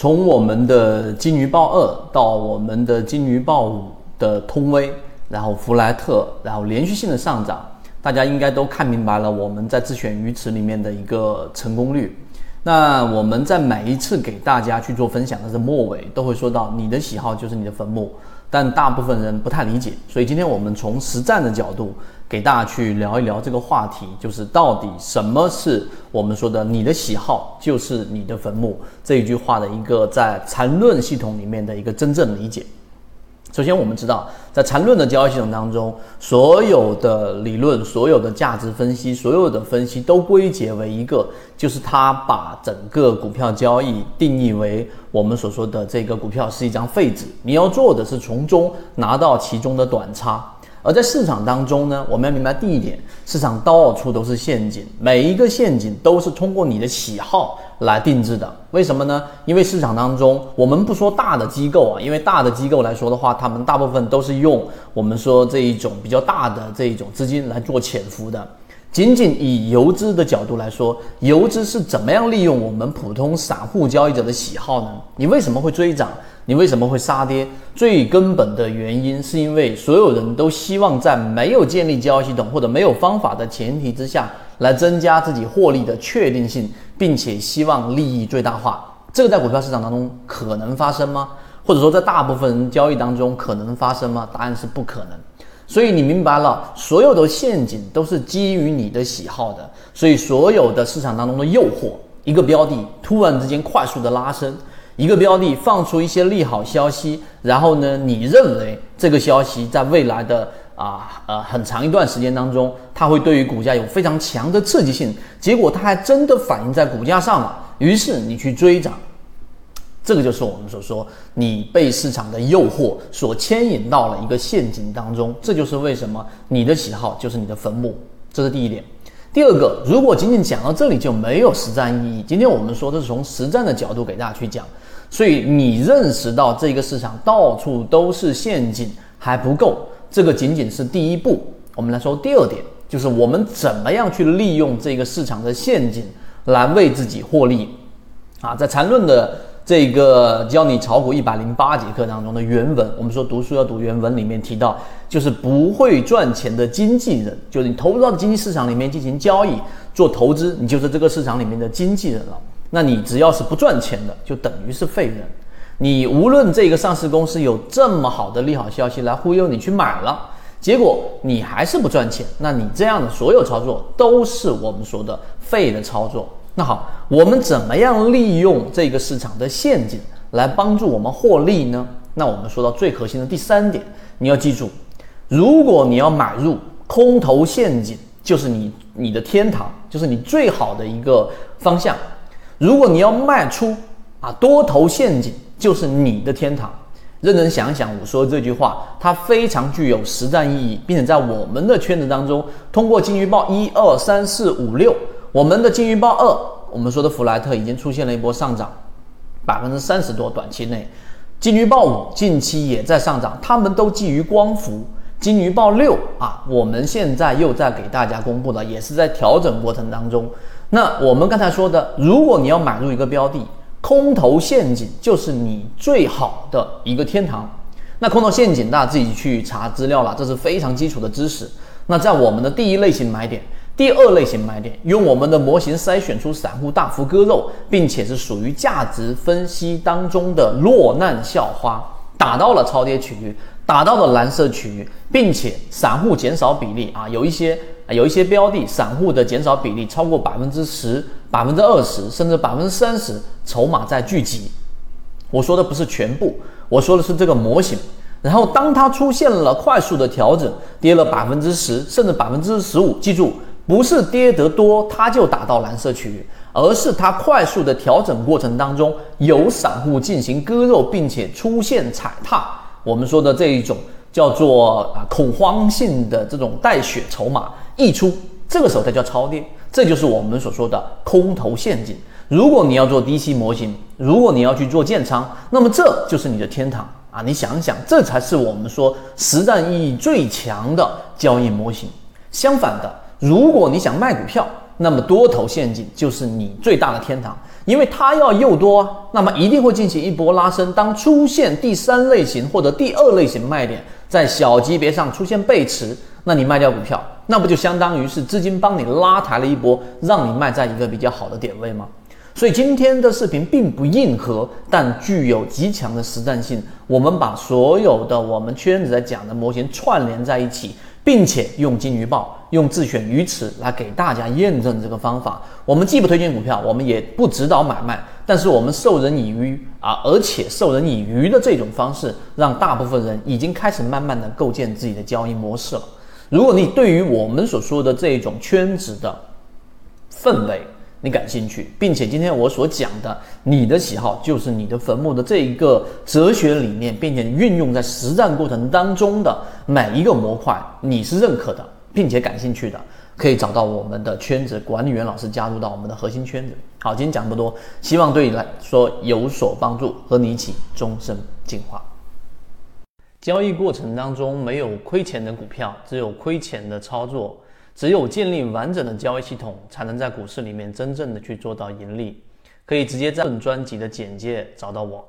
从我们的金鱼报二到我们的金鱼报五的通威，然后弗莱特，然后连续性的上涨，大家应该都看明白了我们在自选鱼池里面的一个成功率。那我们在每一次给大家去做分享的是末尾，都会说到你的喜好就是你的坟墓，但大部分人不太理解，所以今天我们从实战的角度给大家去聊一聊这个话题，就是到底什么是我们说的你的喜好就是你的坟墓这一句话的一个在缠论系统里面的一个真正理解。首先，我们知道，在缠论的交易系统当中，所有的理论、所有的价值分析、所有的分析都归结为一个，就是它把整个股票交易定义为我们所说的这个股票是一张废纸，你要做的是从中拿到其中的短差。而在市场当中呢，我们要明白第一点，市场到处都是陷阱，每一个陷阱都是通过你的喜好来定制的。为什么呢？因为市场当中，我们不说大的机构啊，因为大的机构来说的话，他们大部分都是用我们说这一种比较大的这一种资金来做潜伏的。仅仅以游资的角度来说，游资是怎么样利用我们普通散户交易者的喜好呢？你为什么会追涨？你为什么会杀跌？最根本的原因是因为所有人都希望在没有建立交易系统或者没有方法的前提之下来增加自己获利的确定性，并且希望利益最大化。这个在股票市场当中可能发生吗？或者说在大部分人交易当中可能发生吗？答案是不可能。所以你明白了，所有的陷阱都是基于你的喜好的。所以所有的市场当中的诱惑，一个标的突然之间快速的拉升。一个标的放出一些利好消息，然后呢，你认为这个消息在未来的啊呃很长一段时间当中，它会对于股价有非常强的刺激性，结果它还真的反映在股价上了，于是你去追涨，这个就是我们所说你被市场的诱惑所牵引到了一个陷阱当中，这就是为什么你的喜好就是你的坟墓，这是第一点。第二个，如果仅仅讲到这里就没有实战意义。今天我们说的是从实战的角度给大家去讲。所以你认识到这个市场到处都是陷阱还不够，这个仅仅是第一步。我们来说第二点，就是我们怎么样去利用这个市场的陷阱来为自己获利。啊，在缠论的这个教你炒股一百零八节课当中的原文，我们说读书要读原文，里面提到，就是不会赚钱的经纪人，就是你投入到经济市场里面进行交易做投资，你就是这个市场里面的经纪人了。那你只要是不赚钱的，就等于是废人。你无论这个上市公司有这么好的利好消息来忽悠你去买了，结果你还是不赚钱，那你这样的所有操作都是我们说的废的操作。那好，我们怎么样利用这个市场的陷阱来帮助我们获利呢？那我们说到最核心的第三点，你要记住，如果你要买入空头陷阱，就是你你的天堂，就是你最好的一个方向。如果你要卖出啊，多头陷阱就是你的天堂。认真想想，我说这句话，它非常具有实战意义，并且在我们的圈子当中，通过金鱼报一二三四五六，我们的金鱼报二，我们说的弗莱特已经出现了一波上涨，百分之三十多，短期内，金鱼报五近期也在上涨，他们都基于光伏。金鱼报六啊，我们现在又在给大家公布了，也是在调整过程当中。那我们刚才说的，如果你要买入一个标的，空头陷阱就是你最好的一个天堂。那空头陷阱，大家自己去查资料了，这是非常基础的知识。那在我们的第一类型买点、第二类型买点，用我们的模型筛选出散户大幅割肉，并且是属于价值分析当中的落难校花，打到了超跌区域，打到了蓝色区域，并且散户减少比例啊，有一些。有一些标的，散户的减少比例超过百分之十、百分之二十，甚至百分之三十，筹码在聚集。我说的不是全部，我说的是这个模型。然后，当它出现了快速的调整，跌了百分之十，甚至百分之十五，记住，不是跌得多它就打到蓝色区域，而是它快速的调整过程当中有散户进行割肉，并且出现踩踏。我们说的这一种叫做啊恐慌性的这种带血筹码。溢出，这个时候它叫超跌，这就是我们所说的空头陷阱。如果你要做低吸模型，如果你要去做建仓，那么这就是你的天堂啊！你想一想，这才是我们说实战意义最强的交易模型。相反的，如果你想卖股票，那么多头陷阱就是你最大的天堂，因为它要诱多，那么一定会进行一波拉升。当出现第三类型或者第二类型卖点，在小级别上出现背驰，那你卖掉股票，那不就相当于是资金帮你拉抬了一波，让你卖在一个比较好的点位吗？所以今天的视频并不硬核，但具有极强的实战性。我们把所有的我们圈子在讲的模型串联在一起。并且用金鱼报、用自选鱼池来给大家验证这个方法。我们既不推荐股票，我们也不指导买卖，但是我们授人以鱼啊，而且授人以渔的这种方式，让大部分人已经开始慢慢的构建自己的交易模式了。如果你对于我们所说的这种圈子的氛围，你感兴趣，并且今天我所讲的你的喜好就是你的坟墓的这一个哲学理念，并且运用在实战过程当中的每一个模块，你是认可的，并且感兴趣的，可以找到我们的圈子管理员老师加入到我们的核心圈子。好，今天讲这么多，希望对你来说有所帮助，和你一起终身进化。交易过程当中没有亏钱的股票，只有亏钱的操作。只有建立完整的交易系统，才能在股市里面真正的去做到盈利。可以直接在本专辑的简介找到我。